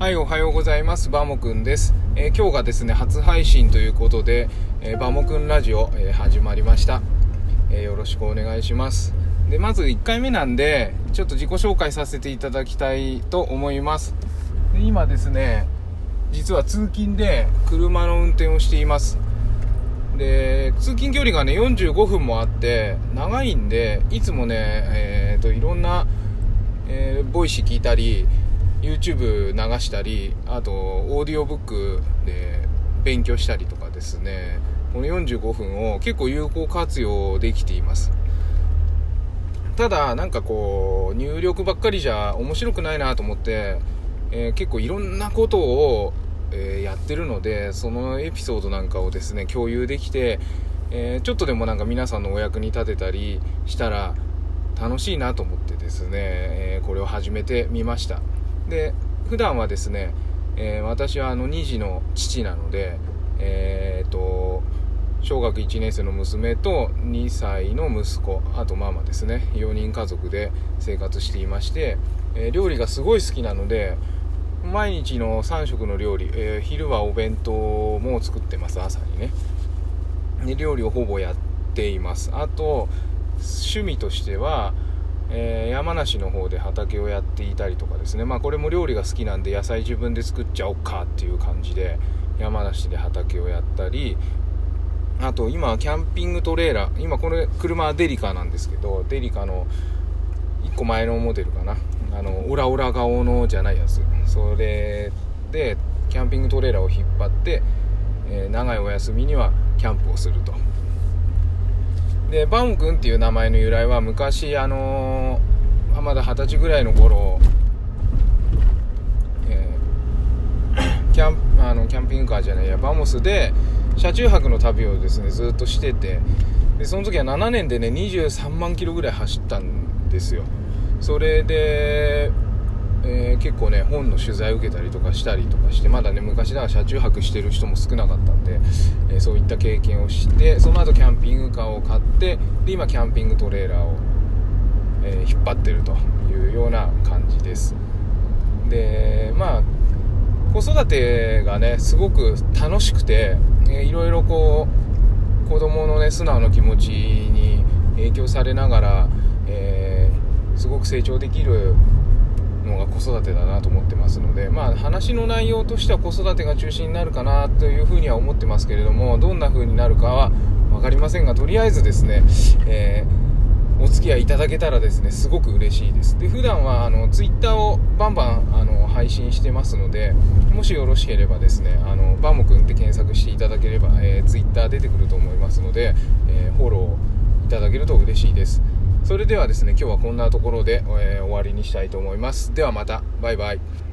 はい、おはようございます。バモくんです。えー、今日がですね、初配信ということで、えー、バモくんラジオ、えー、始まりました、えよろしくお願いします。で、まず1回目なんで、ちょっと自己紹介させていただきたいと思います。で今ですね、実は通勤で車の運転をしています。で、通勤距離がね、45分もあって、長いんで、いつもね、えっ、と、いろんな、え Voicy 聞いたり、YouTube 流したりあとオーディオブックで勉強したりとかですね。この45分を結構有効活用できています。ただなんかこう入力ばっかりじゃ面白くないなと思って、えー、結構いろんなことを、えー、やってるのでそのエピソードなんかをですね共有できて、えー、ちょっとでもなんか皆さんのお役に立てたりしたら楽しいなと思ってですね、えこれを始めてみました。で普段はですね、えー、私はあの2児の父なので、えーと、小学1年生の娘と2歳の息子あとママですね。4人家族で生活していまして、えー、料理がすごい好きなので毎日の3食の料理、えー、昼はお弁当も作ってます朝にね。で料理をほぼやっています。あと趣味としてはえー、山梨の方で畑をやっていたりとかですね、まあ、これも料理が好きなんで野菜自分で作っちゃおっかっていう感じで山梨で畑をやったりあと今キャンピングトレーラー今これ車はデリカなんですけどデリカの1個前のモデルかな。あのオラオラ顔のじゃないやつ。それでキャンピングトレーラーを引っ張って、えー、長いお休みにはキャンプをすると。でバモ君っていう名前の由来は昔あのー、まだ二十歳ぐらいの頃、えー、キャンあのキャンピングカーじゃないやバモスで車中泊の旅をですねずっとしててでその時は7年でね23万キロぐらい走ったんですよ。それでえー、結構ね本の取材受けたりとかしたりとかしてまだね昔だから車中泊してる人も少なかったんで、えー、そういった経験をしてその後キャンピングカーを買ってで今キャンピングトレーラーを、えー、引っ張ってるというような感じです。でまあ子育てがねすごく楽しくて、えー、いろいろこう子供のね素直な気持ちに影響されながら、え、すごく成長できるのが子育てだなと思ってますので、まあ、話の内容としては子育てが中心になるかなというふうには思ってますけれどもどんな風になるかは分かりませんがとりあえずですね、えー、お付き合いいただけたらですねすごく嬉しいです。で普段はあのツイッターをバンバンあの配信してますのでもしよろしければですねあのバモくんって検索していただければ、えー、ツイッター出てくると思いますので、えー、フォローいただけると嬉しいです。それではですね今日はこんなところで、えー、終わりにしたいと思います。ではまた。バイバイ。